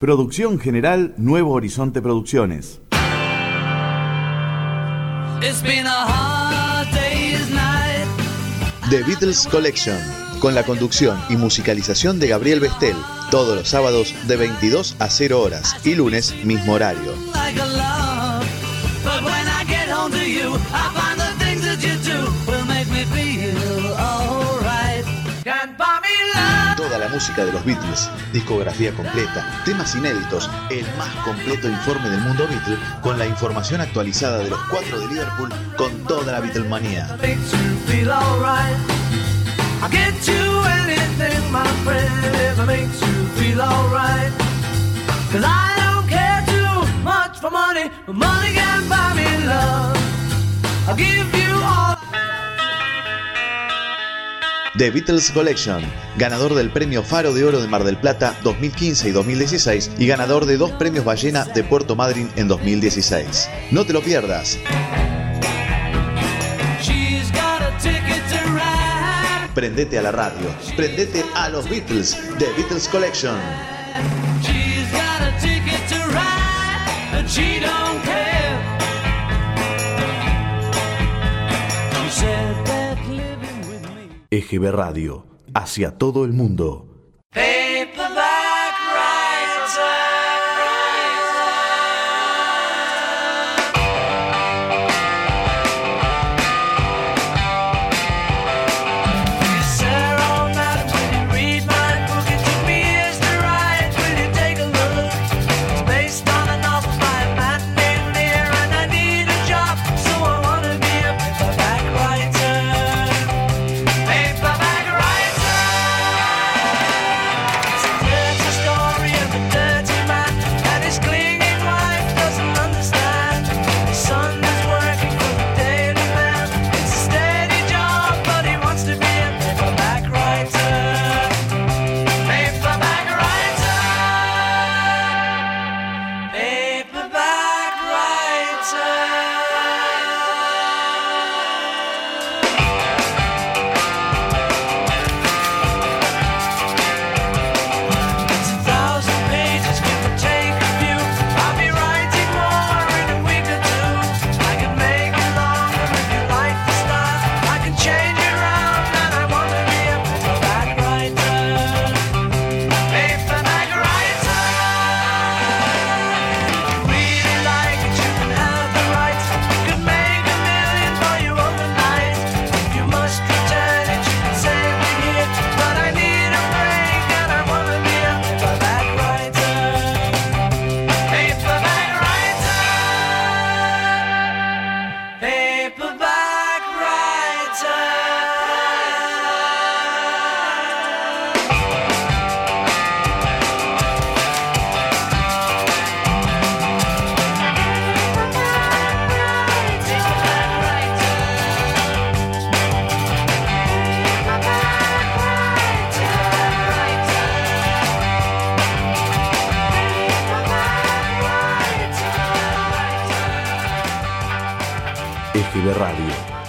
Producción general Nuevo Horizonte Producciones. The Beatles Collection, con la conducción y musicalización de Gabriel Bestel, todos los sábados de 22 a 0 horas y lunes mismo horario. Música de los Beatles, discografía completa, temas inéditos, el más completo informe del mundo Beatle, con la información actualizada de los cuatro de Liverpool, con toda la Beatlemanía. The Beatles Collection, ganador del Premio Faro de Oro de Mar del Plata 2015 y 2016 y ganador de dos premios Ballena de Puerto Madryn en 2016. No te lo pierdas. Prendete a la radio, prendete a los Beatles, The Beatles Collection. EGB Radio, hacia todo el mundo.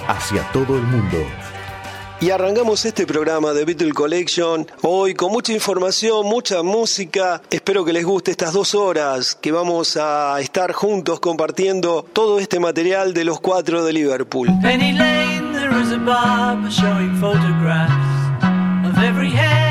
Hacia todo el mundo. Y arrancamos este programa de Beatle Collection hoy con mucha información, mucha música. Espero que les guste estas dos horas que vamos a estar juntos compartiendo todo este material de los cuatro de Liverpool. Penny Lane, there is a showing photographs of every head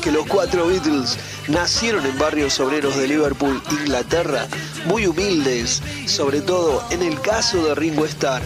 que los cuatro Beatles nacieron en barrios obreros de Liverpool, Inglaterra, muy humildes, sobre todo en el caso de Ringo Starr.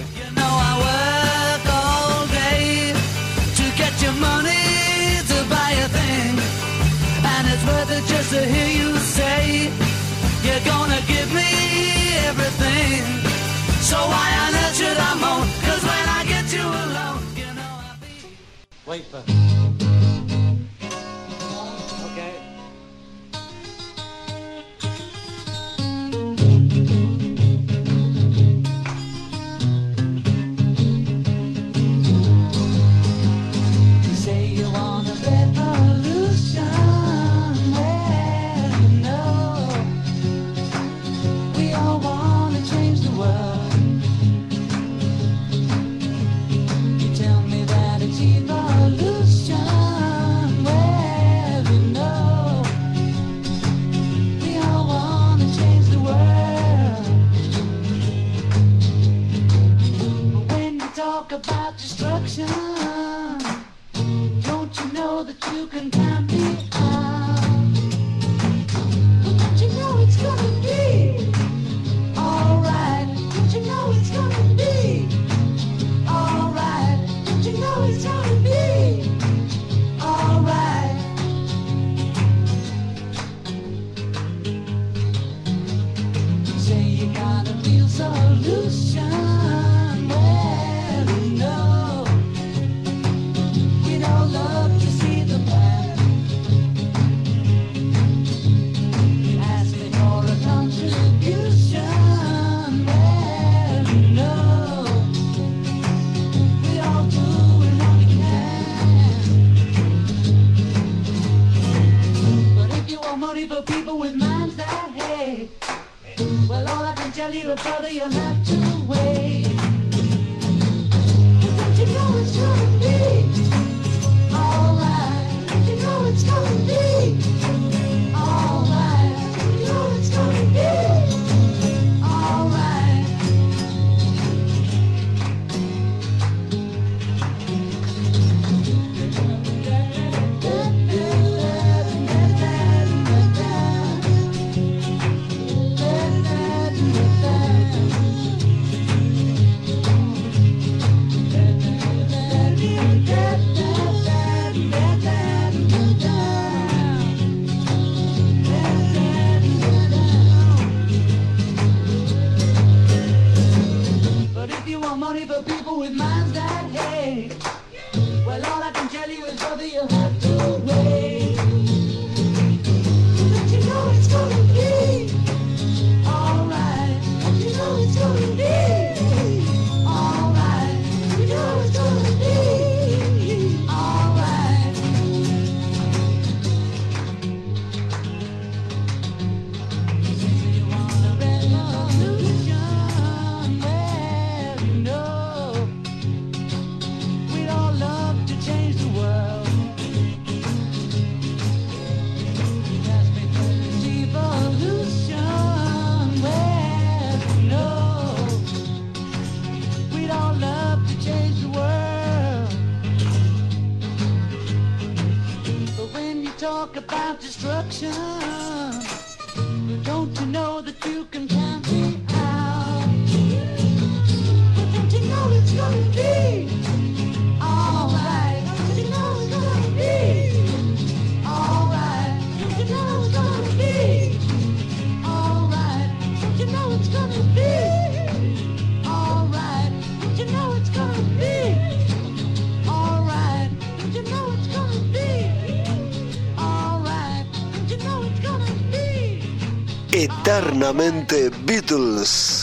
tell you about you'll have to wait. Money for people with money. about destruction. eternamente Beatles.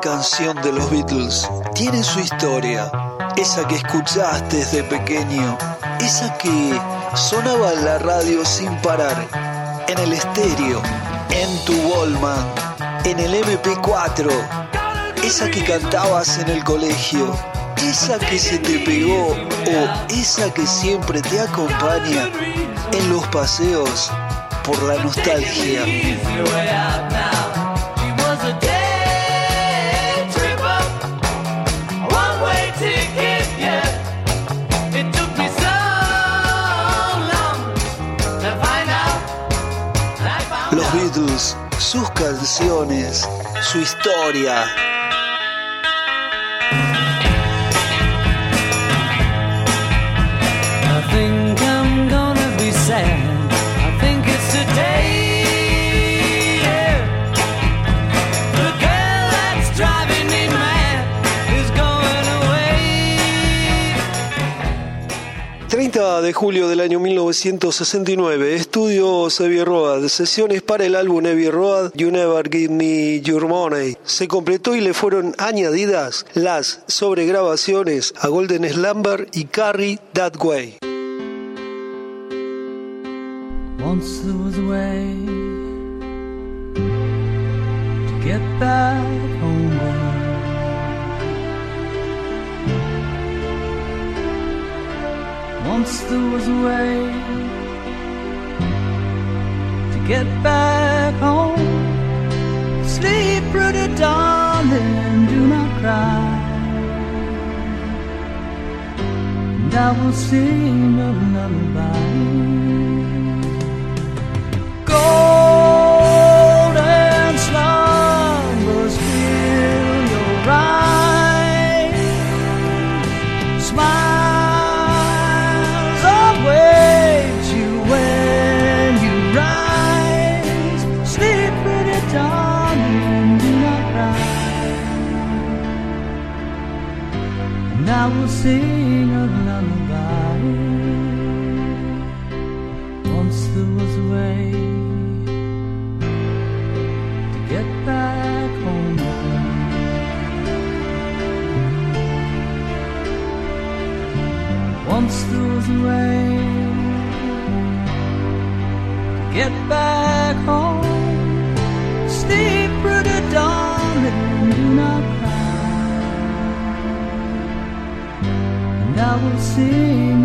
Canción de los Beatles tiene su historia, esa que escuchaste desde pequeño, esa que sonaba en la radio sin parar, en el estéreo, en tu Wallman, en el MP4, esa que cantabas en el colegio, esa que se te pegó o esa que siempre te acompaña en los paseos por la nostalgia. Canciones, su historia. 30 de julio del año 1969, estudios Abbey Road, sesiones para el álbum Abbey Road, You Never Give Me Your Money. Se completó y le fueron añadidas las sobregrabaciones a Golden Slumber y Carry That Way. Once there was a way to get back home. Once there was a way get back home. Sleep, pretty darling, do not cry. And I will sing a lullaby. sing back home. Sleep, pretty darling, do not cry. And I will sing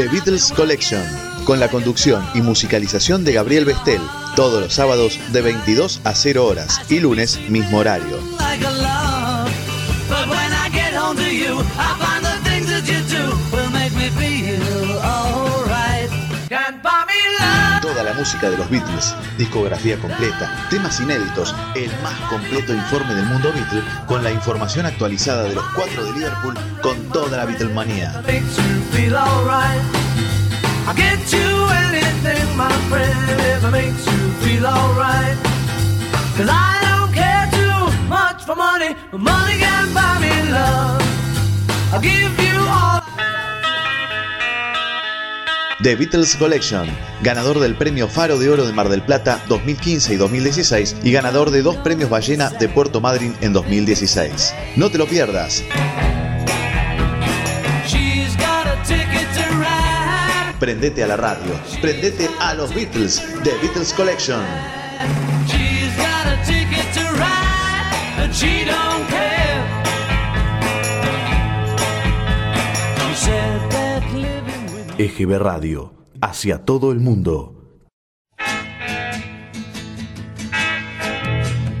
The Beatles Collection, con la conducción y musicalización de Gabriel Bestel, todos los sábados de 22 a 0 horas y lunes mismo horario. Música de los Beatles, discografía completa, temas inéditos, el más completo informe del mundo Beatle, con la información actualizada de los cuatro de Liverpool, con toda la Beatlemanía. The Beatles Collection, ganador del Premio Faro de Oro de Mar del Plata 2015 y 2016 y ganador de dos premios Ballena de Puerto Madryn en 2016. No te lo pierdas. Prendete a la radio, prendete a los Beatles, The Beatles Collection. EGB Radio, hacia todo el mundo.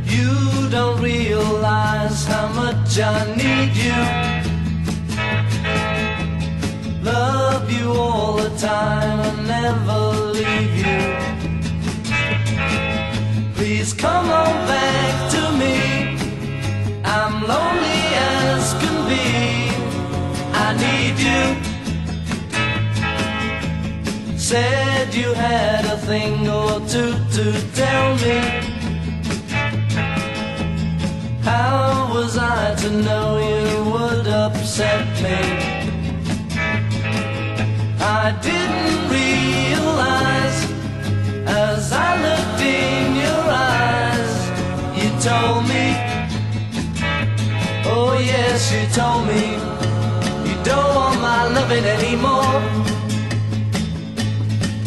You don't realize how much I need you. Love you all the time and never leave you. Please come on back to me. I'm lonely as can be. I need you. Said you had a thing or two to tell me. How was I to know you would upset me? I didn't realize as I looked in your eyes, you told me. Oh, yes, you told me you don't want my loving anymore.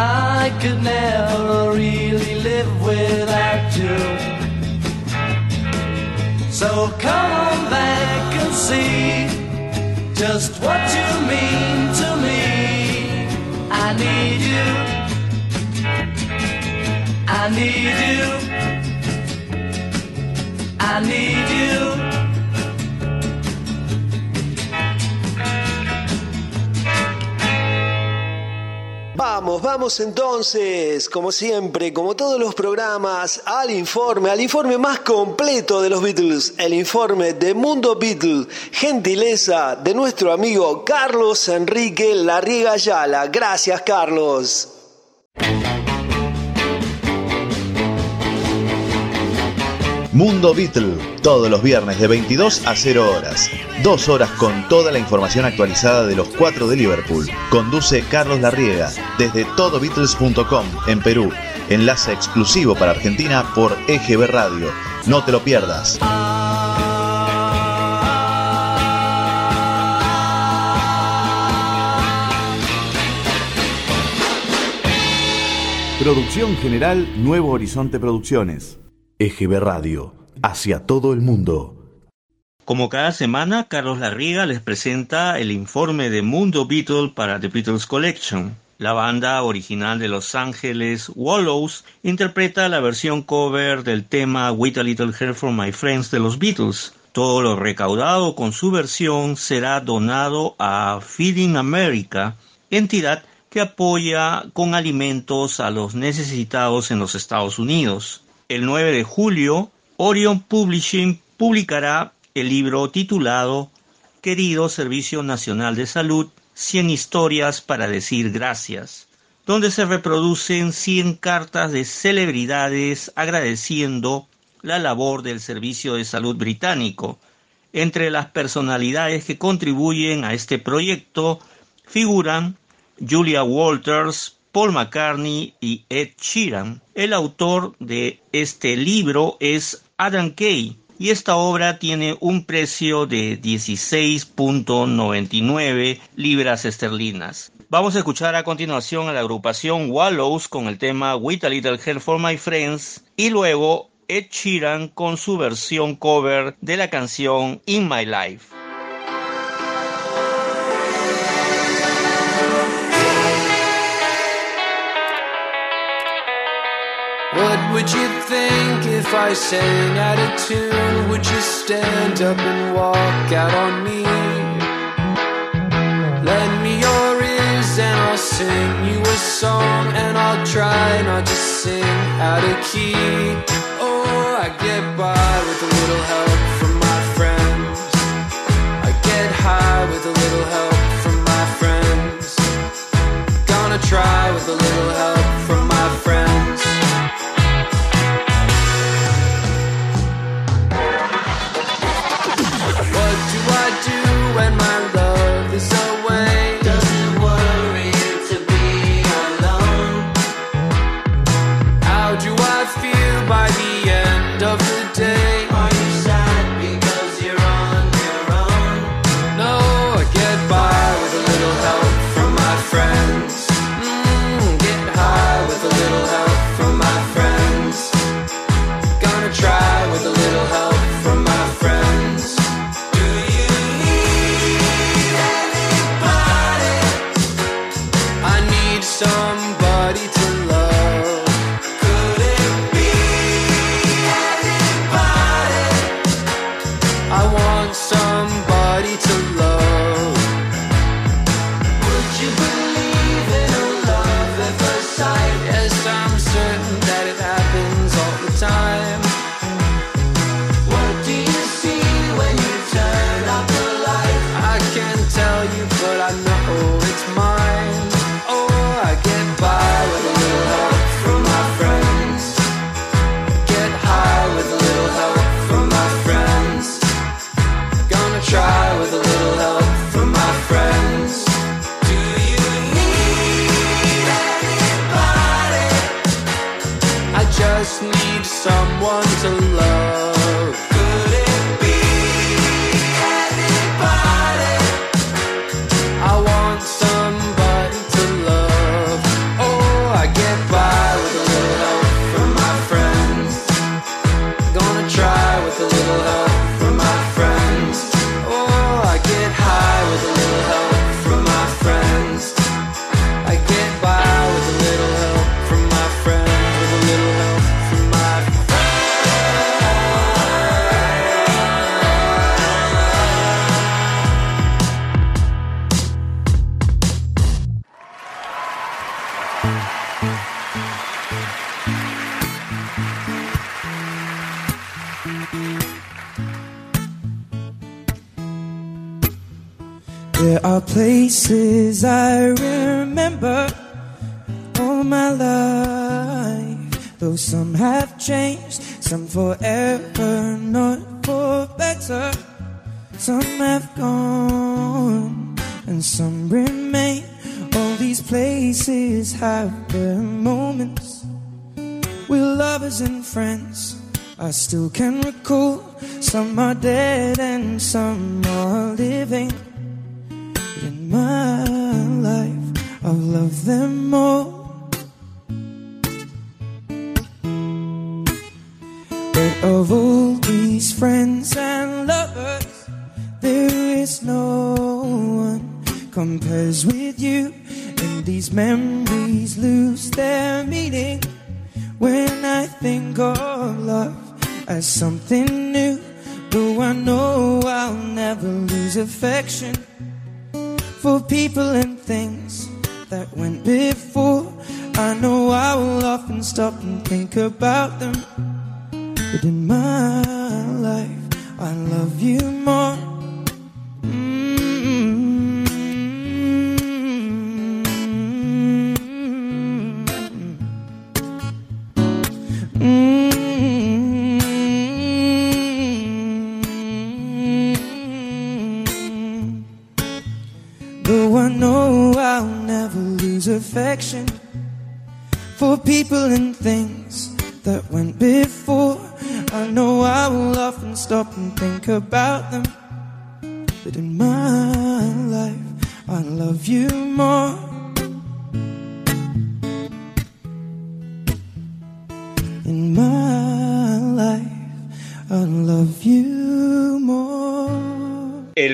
I could never really live without you. So come on back and see just what you mean to me. I need you. I need you. I need you. Vamos, vamos entonces, como siempre, como todos los programas, al informe, al informe más completo de los Beatles, el informe de Mundo Beatles, gentileza de nuestro amigo Carlos Enrique Larriga Ayala. Gracias, Carlos. Mundo Beatle, todos los viernes de 22 a 0 horas. Dos horas con toda la información actualizada de los cuatro de Liverpool. Conduce Carlos Larriega desde todobeatles.com en Perú. Enlace exclusivo para Argentina por EGB Radio. No te lo pierdas. Producción General Nuevo Horizonte Producciones. EGB Radio, hacia todo el mundo. Como cada semana, Carlos Larriga les presenta el informe de Mundo Beatles para The Beatles Collection. La banda original de Los Ángeles, Wallows, interpreta la versión cover del tema With a Little Help from My Friends de los Beatles. Todo lo recaudado con su versión será donado a Feeding America, entidad que apoya con alimentos a los necesitados en los Estados Unidos. El 9 de julio, Orion Publishing publicará el libro titulado Querido Servicio Nacional de Salud, 100 historias para decir gracias, donde se reproducen 100 cartas de celebridades agradeciendo la labor del Servicio de Salud británico. Entre las personalidades que contribuyen a este proyecto figuran Julia Walters, Paul McCartney y Ed Sheeran. El autor de este libro es Adam Kay y esta obra tiene un precio de 16.99 libras esterlinas. Vamos a escuchar a continuación a la agrupación Wallows con el tema With a Little Help for My Friends y luego Ed Sheeran con su versión cover de la canción In My Life. Would you think if I sang out of tune? Would you stand up and walk out on me? Lend me your ears and I'll sing you a song and I'll try not to sing out of key. Oh, I get by with a little help from my friends. I get high with a little help from my friends. Gonna try with a little help from my friends. When my some forever, not for better. Some have gone and some remain. All these places have their moments with lovers and friends. I still can recall some are dead and some are living. But in my life, I've loved them all. Compares with you. And these memories lose their meaning when I think of love as something new. Though I know I'll never lose affection for people and things that went before. I know I will often stop and think about them. But in my life, I love you more. Affection for people and things that went before. I know I will often stop and think about them.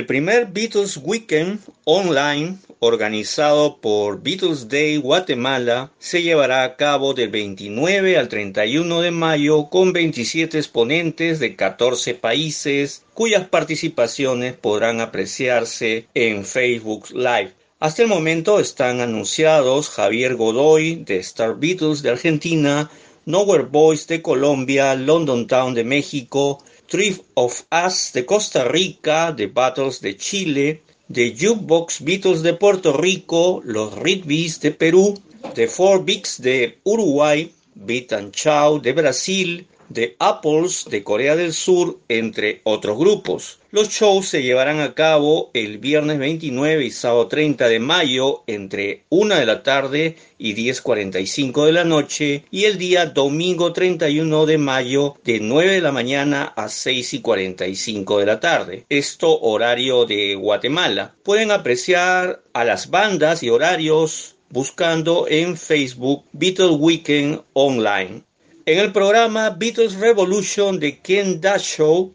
El primer Beatles Weekend online organizado por Beatles Day Guatemala se llevará a cabo del 29 al 31 de mayo con 27 exponentes de 14 países cuyas participaciones podrán apreciarse en Facebook Live. Hasta el momento están anunciados Javier Godoy de Star Beatles de Argentina, Nowhere Boys de Colombia, London Town de México, Thrift of Us de Costa Rica, The Battles de Chile, The Jukebox Beatles de Puerto Rico, Los Ritbees de Perú, The Four Bigs de Uruguay, Beat and Chow de Brasil, The Apples de Corea del Sur, entre otros grupos. Los shows se llevarán a cabo el viernes 29 y sábado 30 de mayo entre 1 de la tarde y 10.45 de la noche y el día domingo 31 de mayo de 9 de la mañana a 6 y 45 de la tarde. Esto horario de Guatemala. Pueden apreciar a las bandas y horarios buscando en Facebook Beatles Weekend Online. En el programa Beatles Revolution de Ken Show,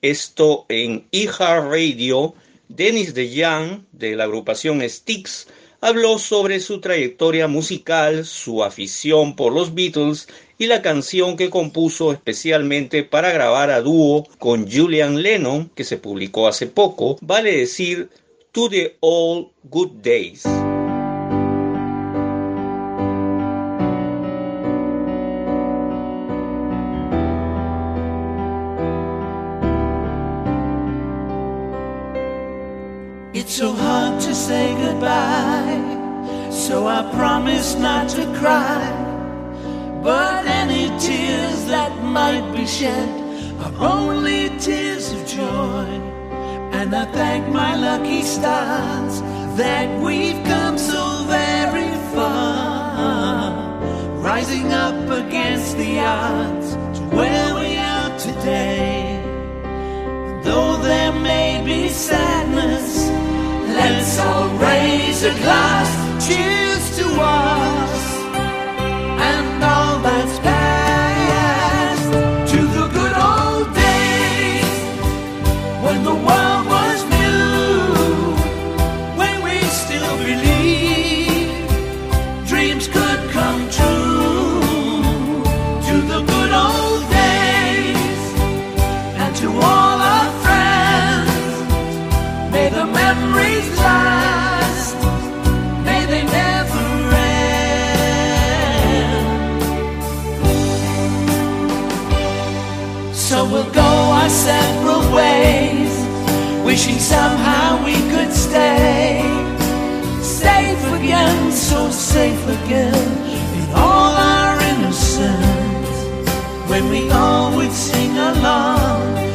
esto en iHeart Radio, Dennis DeYoung de la agrupación Styx habló sobre su trayectoria musical, su afición por los Beatles y la canción que compuso especialmente para grabar a dúo con Julian Lennon, que se publicó hace poco, vale decir To the Old Good Days. So hard to say goodbye, so I promise not to cry. But any tears that might be shed are only tears of joy. And I thank my lucky stars that we've come so very far. Rising up against the odds to where we are today. Though there may be sadness, somehow we could stay safe again, so safe again in all our innocence. When we all would sing along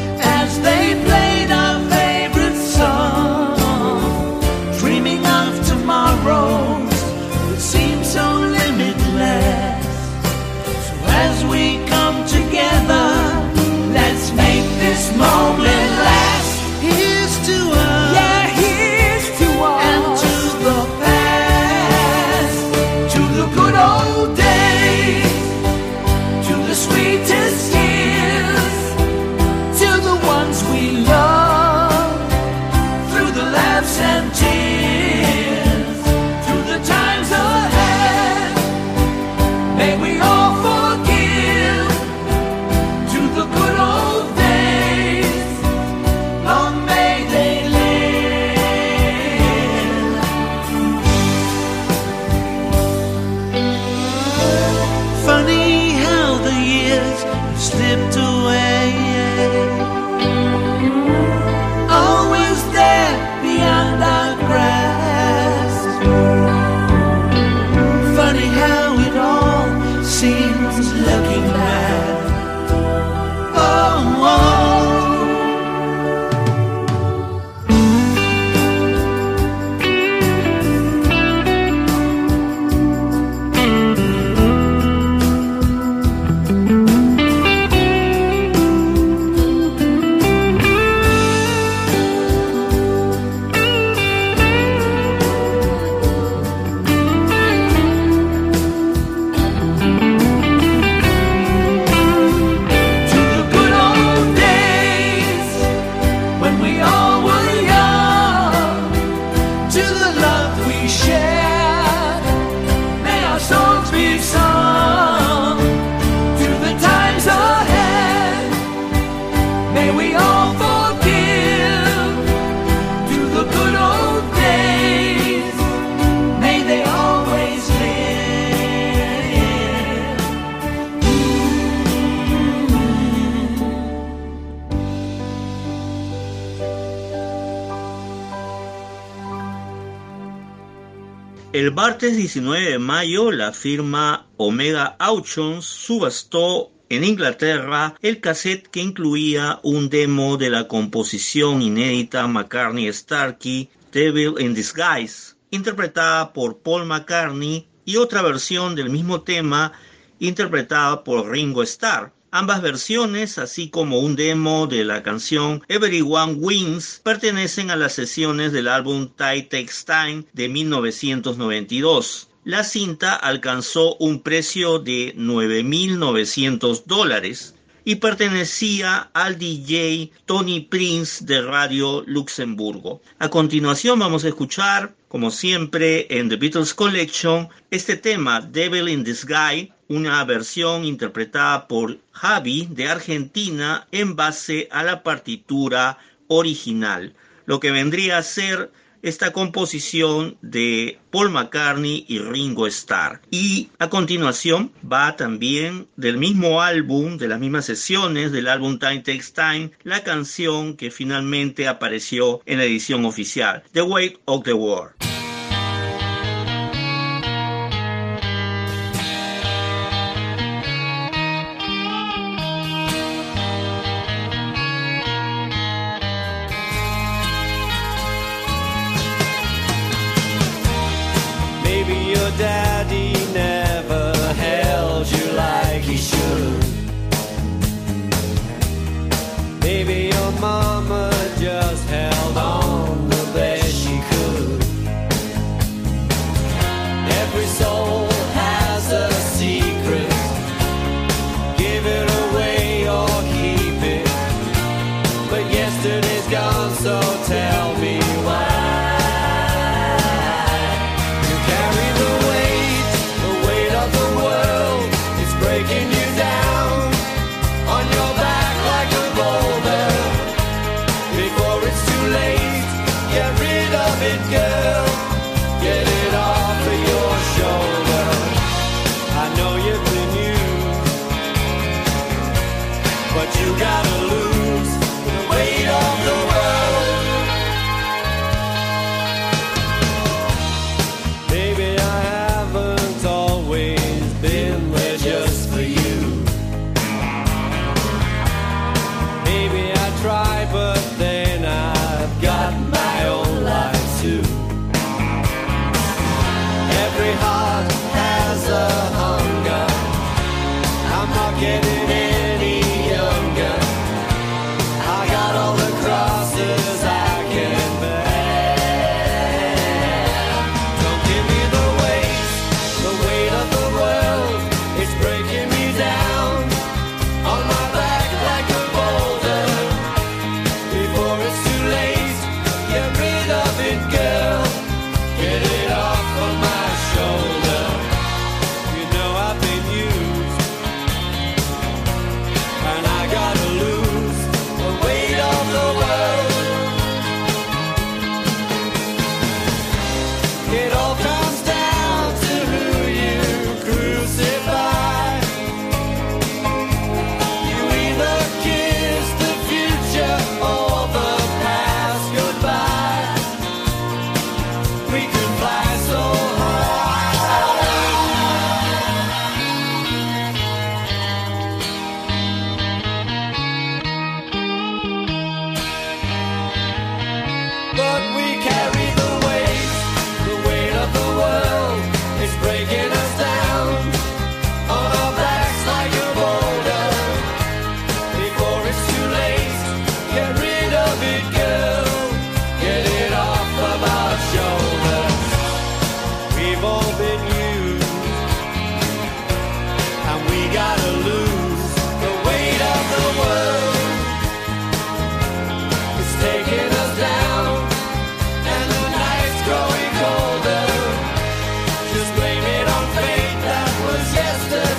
martes 19 de mayo, la firma Omega Auctions subastó en Inglaterra el cassette que incluía un demo de la composición inédita McCartney-Starkey Devil in Disguise, interpretada por Paul McCartney, y otra versión del mismo tema interpretada por Ringo Starr. Ambas versiones, así como un demo de la canción Everyone Wins, pertenecen a las sesiones del álbum Ty Takes Time de 1992. La cinta alcanzó un precio de 9.900 dólares y pertenecía al DJ Tony Prince de Radio Luxemburgo. A continuación vamos a escuchar, como siempre en The Beatles Collection, este tema Devil in Disguise, una versión interpretada por Javi de Argentina en base a la partitura original, lo que vendría a ser esta composición de Paul McCartney y Ringo Starr. Y a continuación va también del mismo álbum, de las mismas sesiones del álbum Time Takes Time, la canción que finalmente apareció en la edición oficial, The Weight of the World.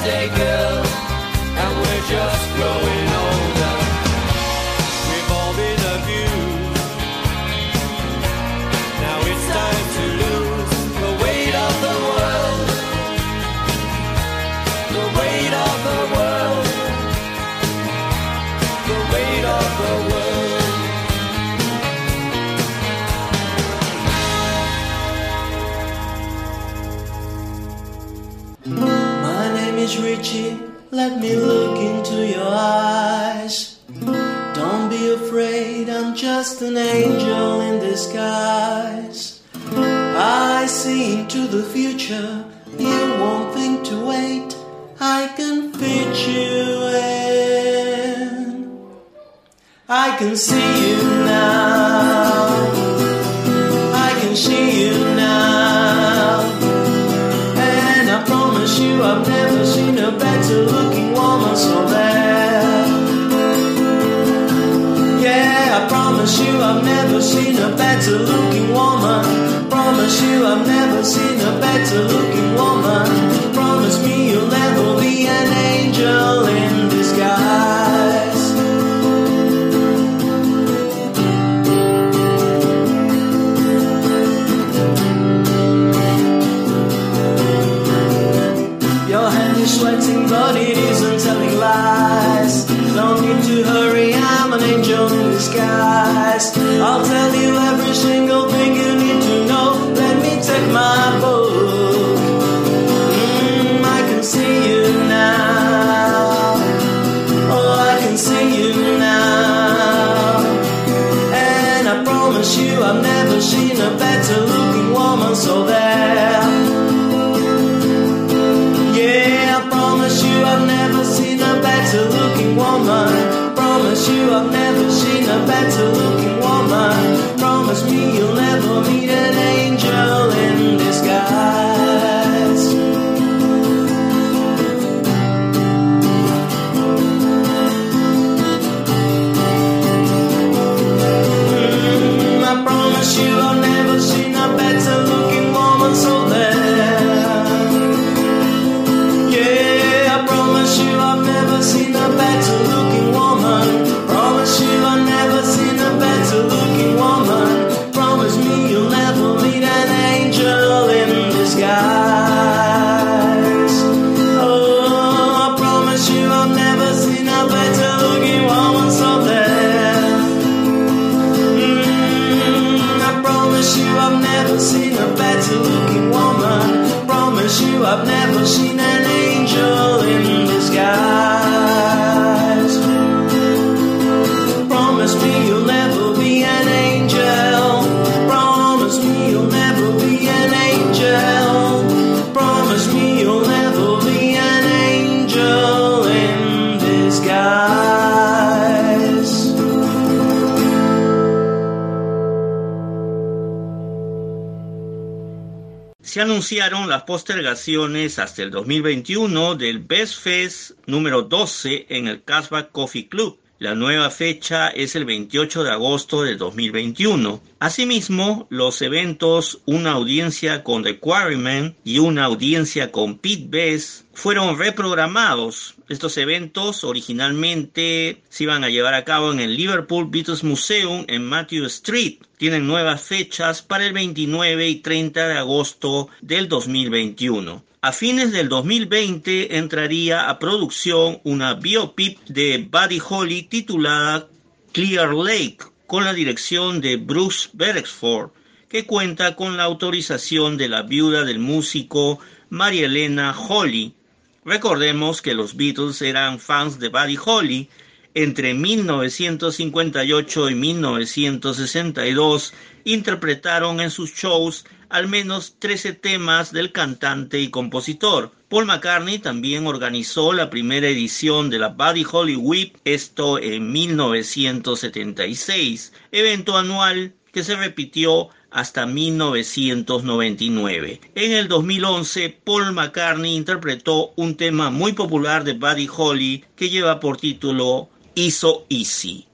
say goodbye. Se anunciaron las postergaciones hasta el 2021 del Best Fest número 12 en el Casbah Coffee Club. La nueva fecha es el 28 de agosto del 2021. Asimismo, los eventos Una audiencia con The Quarrymen y una audiencia con Pete Best fueron reprogramados. Estos eventos originalmente se iban a llevar a cabo en el Liverpool Beatles Museum en Matthew Street. Tienen nuevas fechas para el 29 y 30 de agosto del 2021. A fines del 2020 entraría a producción una biopic de Buddy Holly titulada Clear Lake con la dirección de Bruce Beresford que cuenta con la autorización de la viuda del músico María Elena Holly. Recordemos que los Beatles eran fans de Buddy Holly. Entre 1958 y 1962 interpretaron en sus shows al menos 13 temas del cantante y compositor. Paul McCartney también organizó la primera edición de la Buddy Holly Week, esto en 1976, evento anual que se repitió hasta 1999. En el 2011, Paul McCartney interpretó un tema muy popular de Buddy Holly que lleva por título Iso Easy.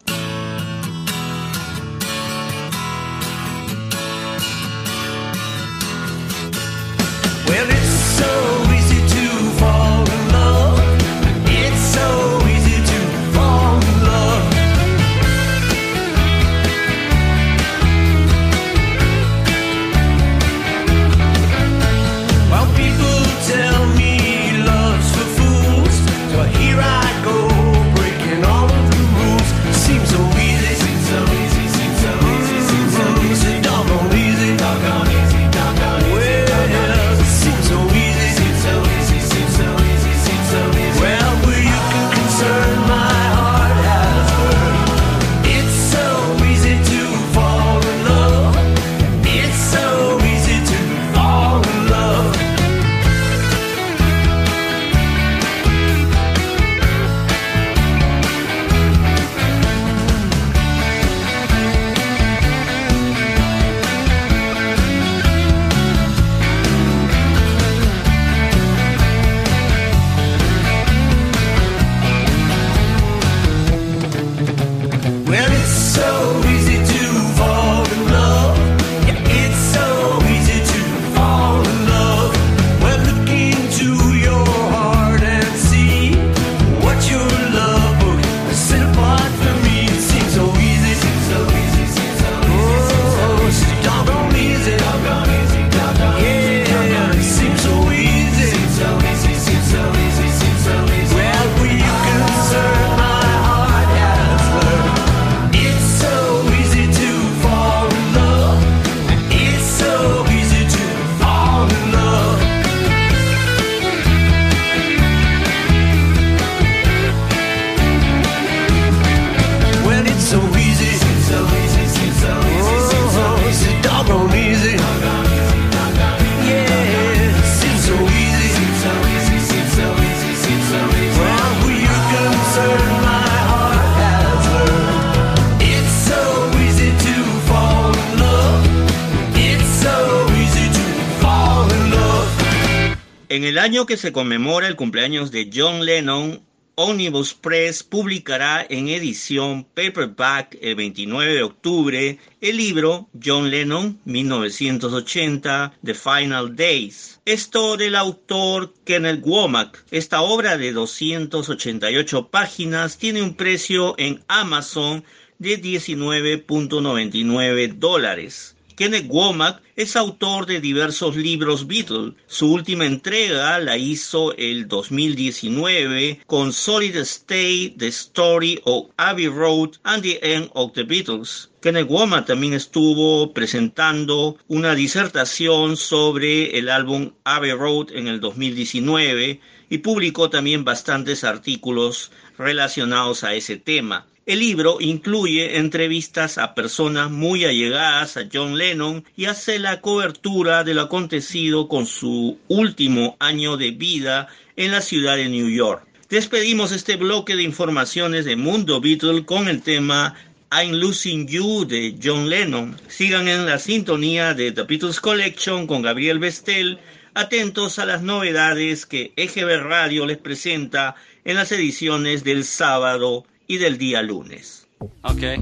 Año que se conmemora el cumpleaños de John Lennon, Omnibus Press publicará en edición paperback el 29 de octubre el libro John Lennon 1980 The Final Days. Esto del autor Kenneth Womack. Esta obra de 288 páginas tiene un precio en Amazon de 19.99 dólares. Kenneth Womack es autor de diversos libros Beatles. Su última entrega la hizo el 2019 con Solid State, The Story of Abbey Road and the End of the Beatles. Kenneth Womack también estuvo presentando una disertación sobre el álbum Abbey Road en el 2019 y publicó también bastantes artículos relacionados a ese tema. El libro incluye entrevistas a personas muy allegadas a John Lennon y hace la cobertura de lo acontecido con su último año de vida en la ciudad de New York. Despedimos este bloque de informaciones de Mundo Beatle con el tema I'm Losing You de John Lennon. Sigan en la sintonía de The Beatles Collection con Gabriel Bestel, atentos a las novedades que EGB Radio les presenta en las ediciones del sábado y del día lunes. Okay.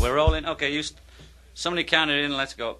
We're rolling. Okay, you. Somebody count it in. Let's go.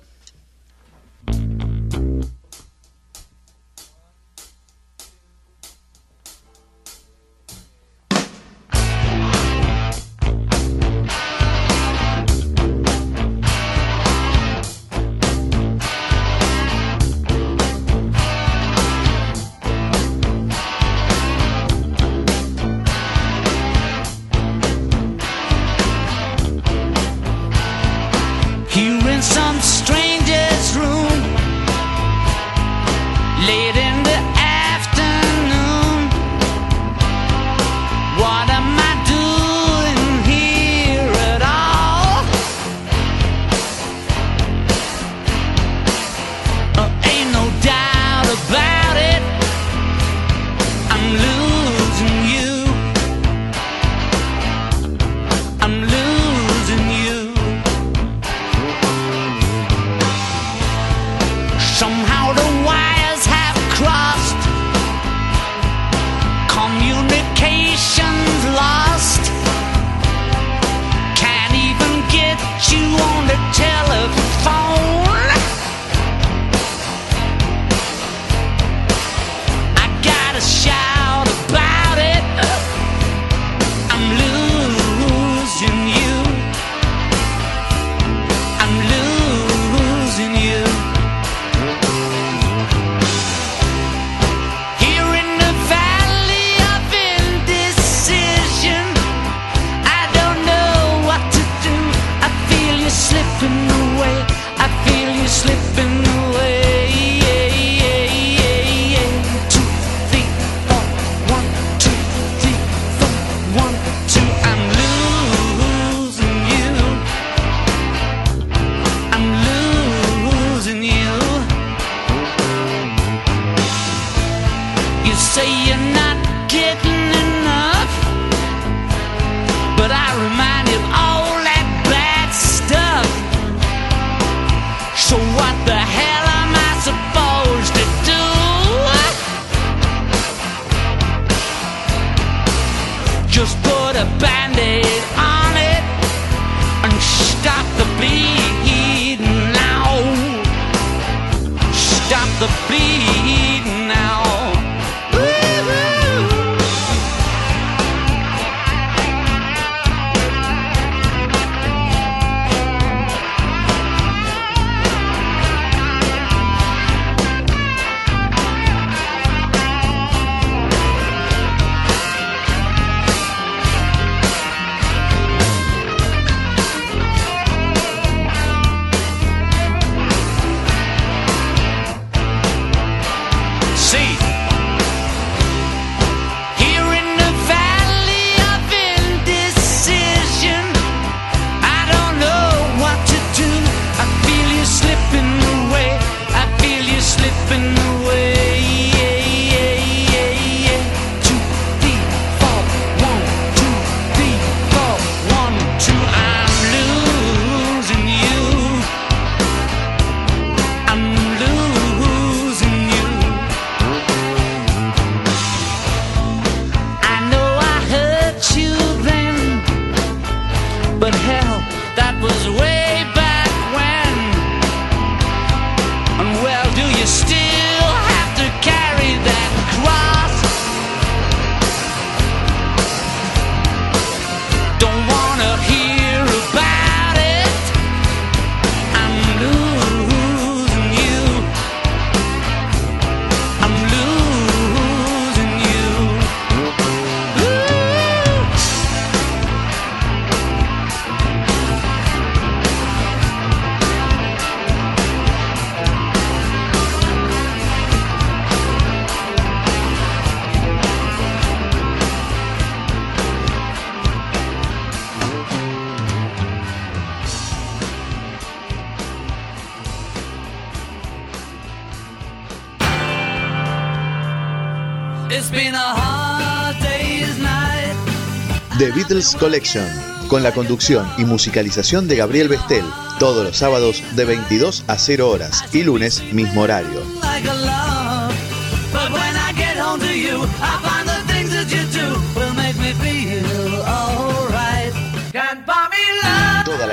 The Beatles Collection, con la conducción y musicalización de Gabriel Bestel, todos los sábados de 22 a 0 horas y lunes mismo horario.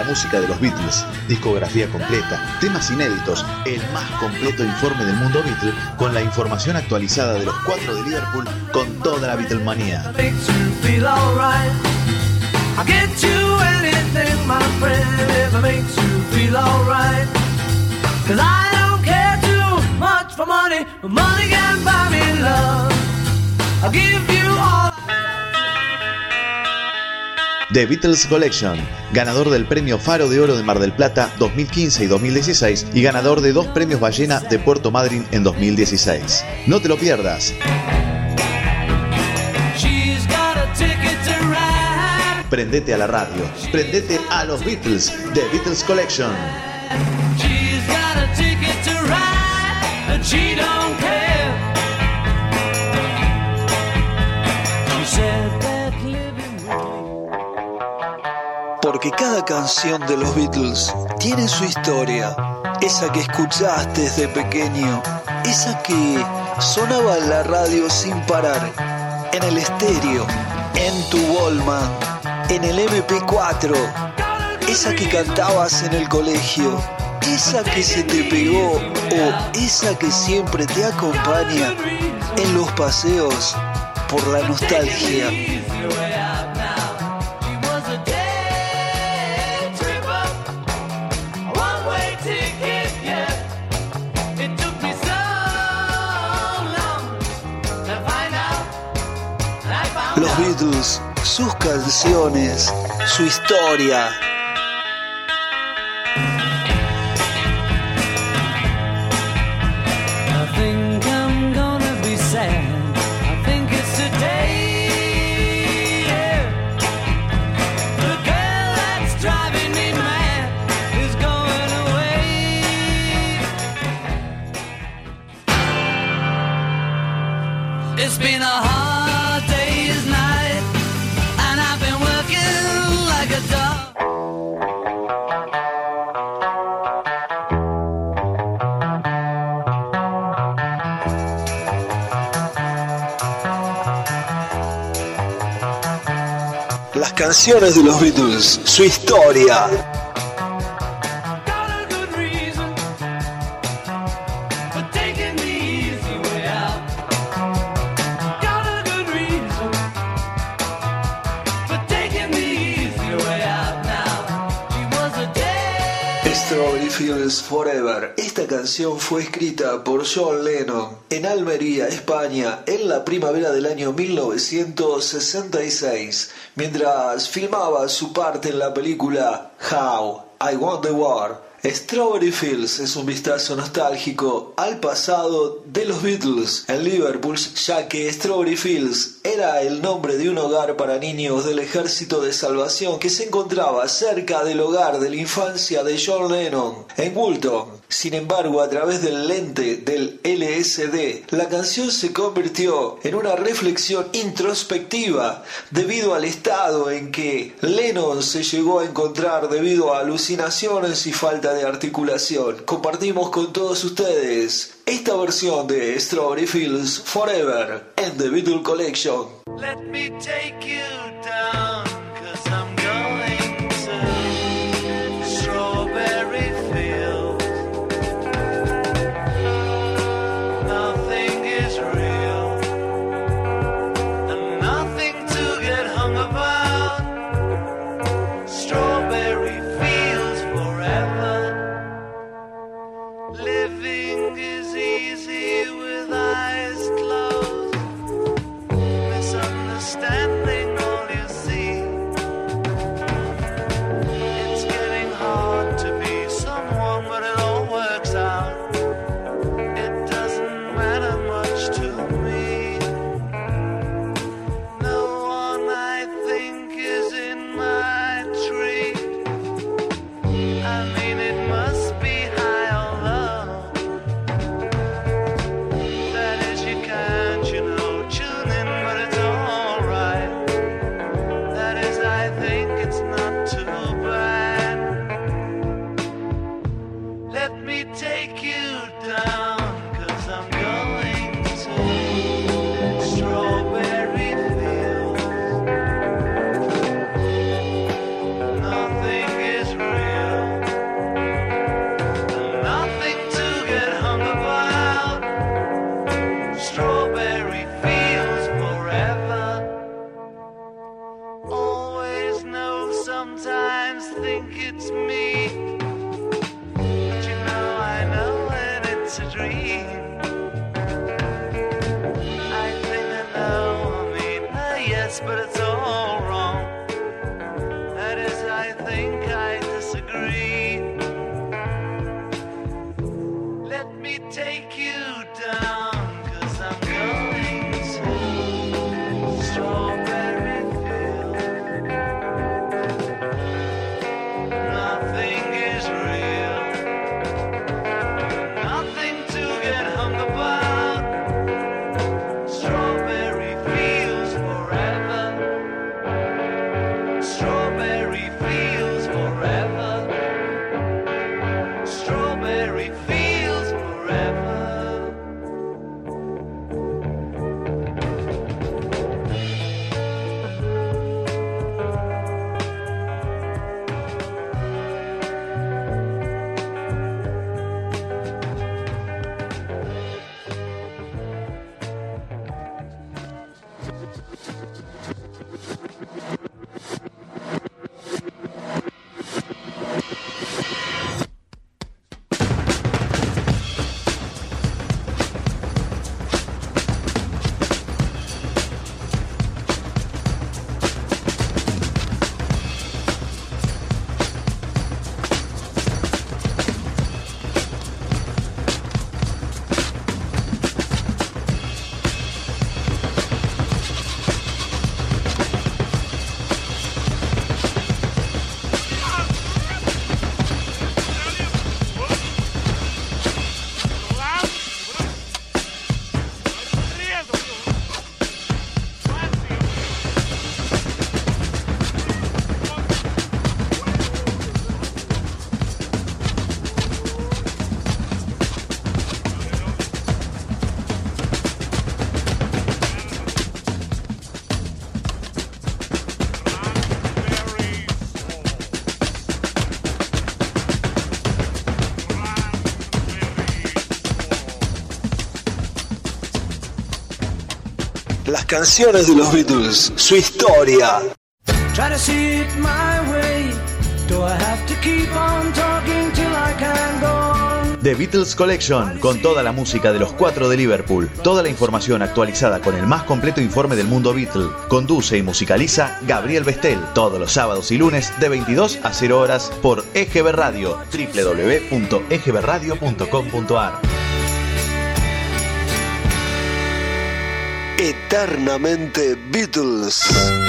Música de los Beatles, discografía completa, temas inéditos, el más completo informe del mundo Beatle, con la información actualizada de los cuatro de Liverpool, con toda la Beatlemanía. I'll give you all. The Beatles Collection, ganador del premio Faro de Oro de Mar del Plata 2015 y 2016 y ganador de dos premios Ballena de Puerto Madryn en 2016. No te lo pierdas. Prendete a la radio, prendete a los Beatles, The Beatles Collection. She's got a ticket to ride, and she don't Porque cada canción de los Beatles tiene su historia. Esa que escuchaste desde pequeño. Esa que sonaba en la radio sin parar. En el estéreo. En tu Wallman. En el MP4. Esa que cantabas en el colegio. Esa que se te pegó. O esa que siempre te acompaña en los paseos por la nostalgia. Beatles, sus canciones, su historia. Canciones de los Beatles, su historia. Forever. Esta canción fue escrita por John Lennon en Almería, España, en la primavera del año 1966, mientras filmaba su parte en la película How I Won the War. Strawberry Fields es un vistazo nostálgico al pasado de los Beatles en Liverpool, ya que Strawberry Fields era el nombre de un hogar para niños del Ejército de Salvación que se encontraba cerca del hogar de la infancia de John Lennon en Woolton. Sin embargo, a través del lente del LSD, la canción se convirtió en una reflexión introspectiva debido al estado en que Lennon se llegó a encontrar debido a alucinaciones y falta de articulación. Compartimos con todos ustedes esta versión de Strawberry Fields Forever en The Beatles Collection. Let me take you down, canciones de los Beatles, su historia. Try to see it my way. Do I have to keep on talking till I can go on? The Beatles Collection, con toda la música de los cuatro de Liverpool, toda la información actualizada con el más completo informe del mundo Beatle. Conduce y musicaliza Gabriel Bestel, todos los sábados y lunes de 22 a 0 horas por EGB Radio, www.egbradio.com.ar. Eternamente Beatles.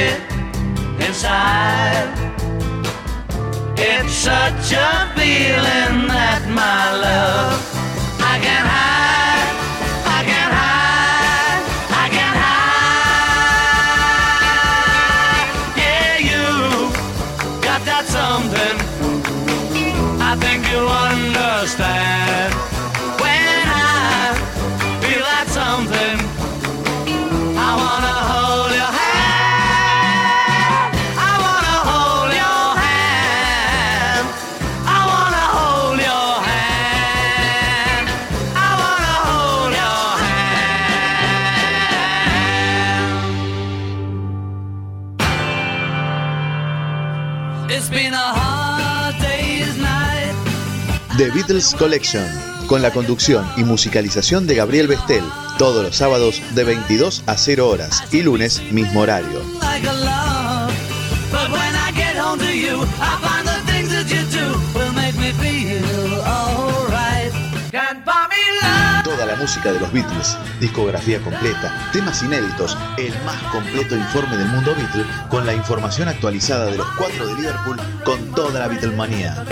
happy inside. It's such a feeling that my love I can hide, Beatles Collection, con la conducción y musicalización de Gabriel Bestel, todos los sábados de 22 a 0 horas y lunes mismo horario. Toda la música de los Beatles, discografía completa, temas inéditos, el más completo informe del mundo Beatle, con la información actualizada de los cuatro de Liverpool, con toda la Beatlemanía.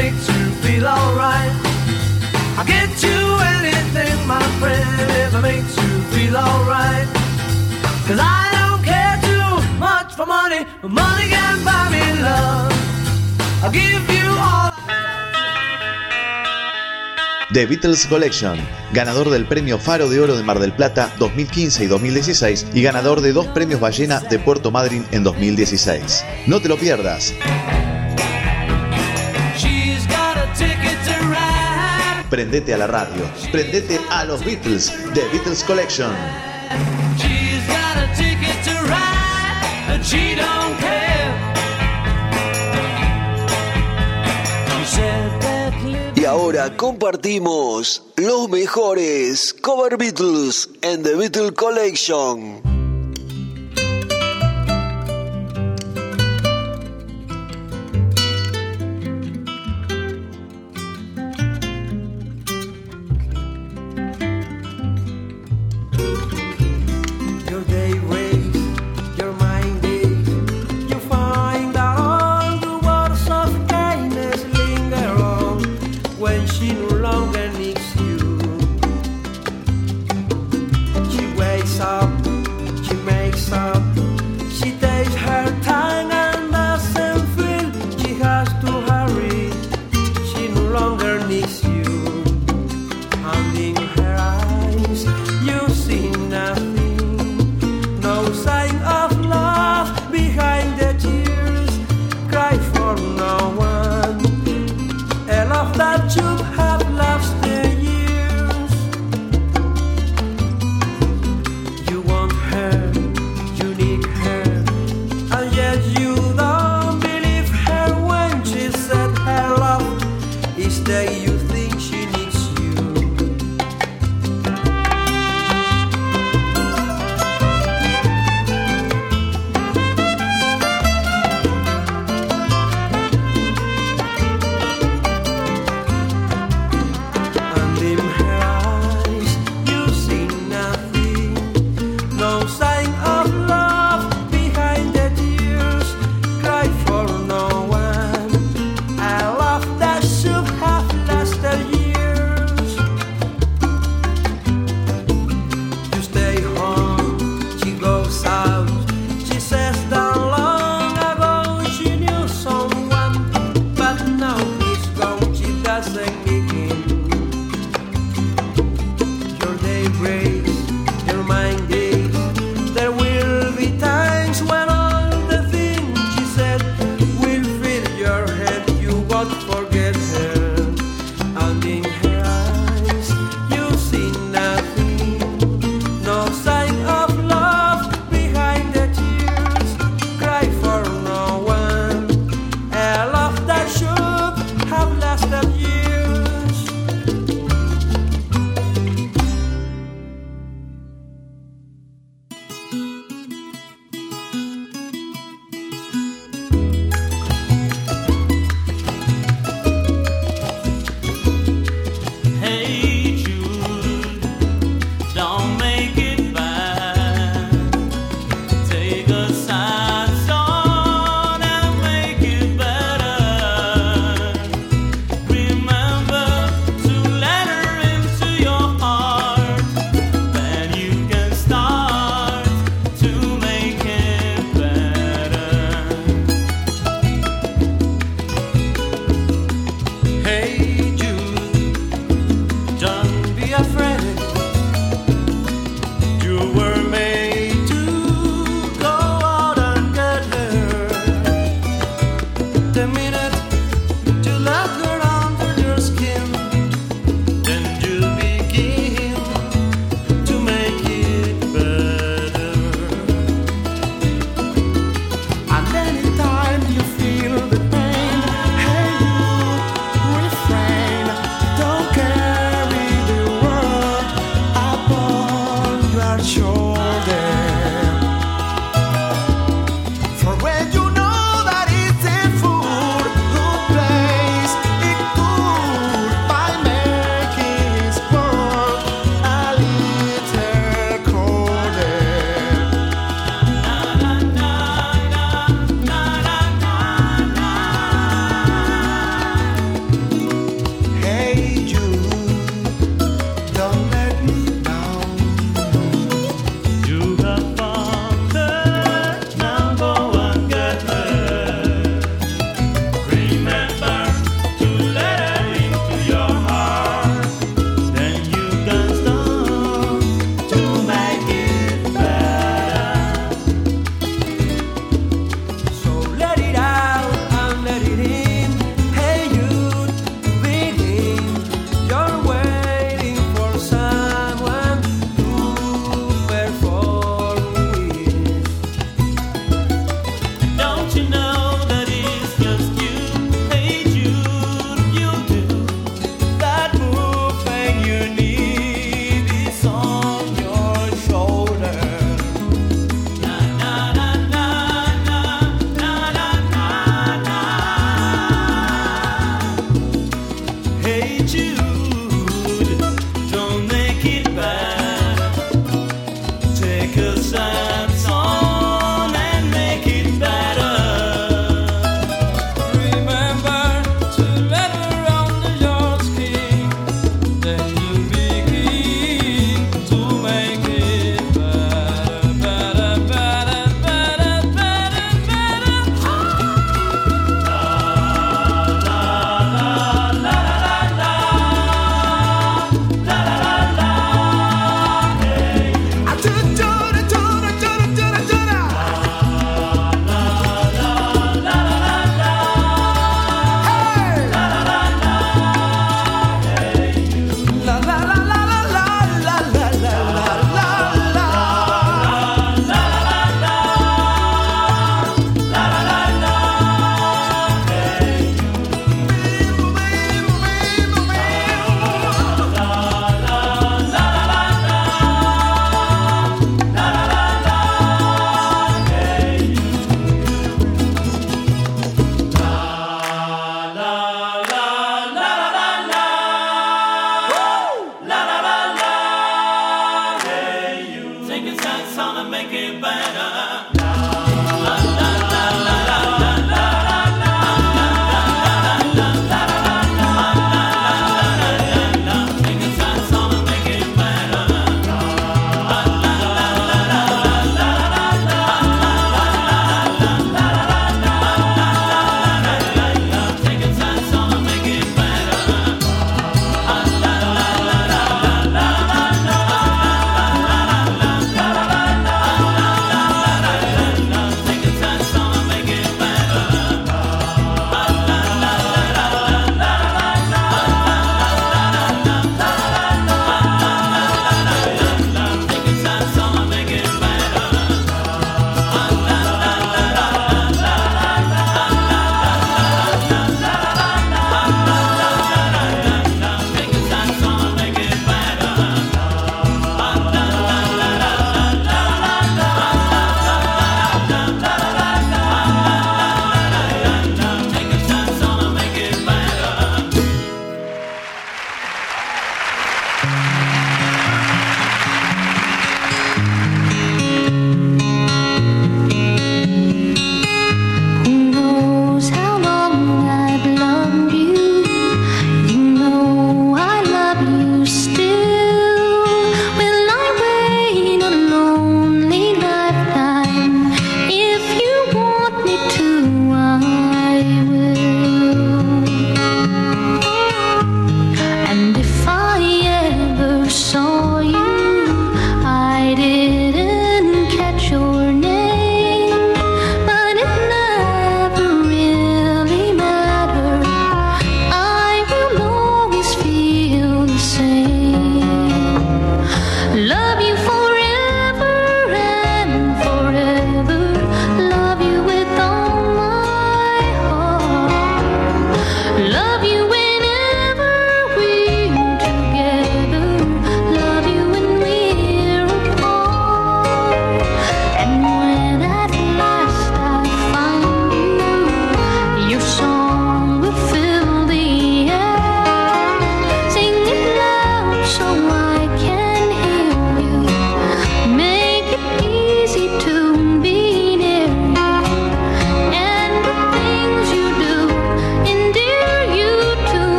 The Beatles Collection, ganador del premio Faro de Oro de Mar del Plata 2015 y 2016 y ganador de dos premios Ballena de Puerto Madryn en 2016. No te lo pierdas. Prendete a la radio, prendete a los Beatles, The Beatles Collection. She's got a ticket to ride, and she don't care. She said that living ahora compartimos los mejores cover Beatles en The Beatles Collection.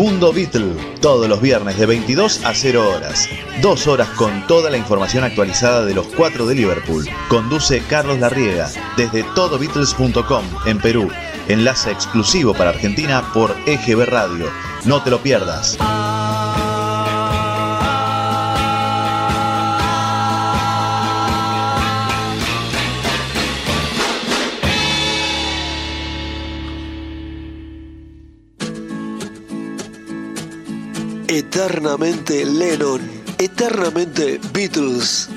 Mundo Beatle, todos los viernes de 22 a 0 horas. Dos horas con toda la información actualizada de los cuatro de Liverpool. Conduce Carlos Larriega desde todobeatles.com en Perú. Enlace exclusivo para Argentina por EGB Radio. No te lo pierdas. Eternamente Lennon, eternamente Beatles.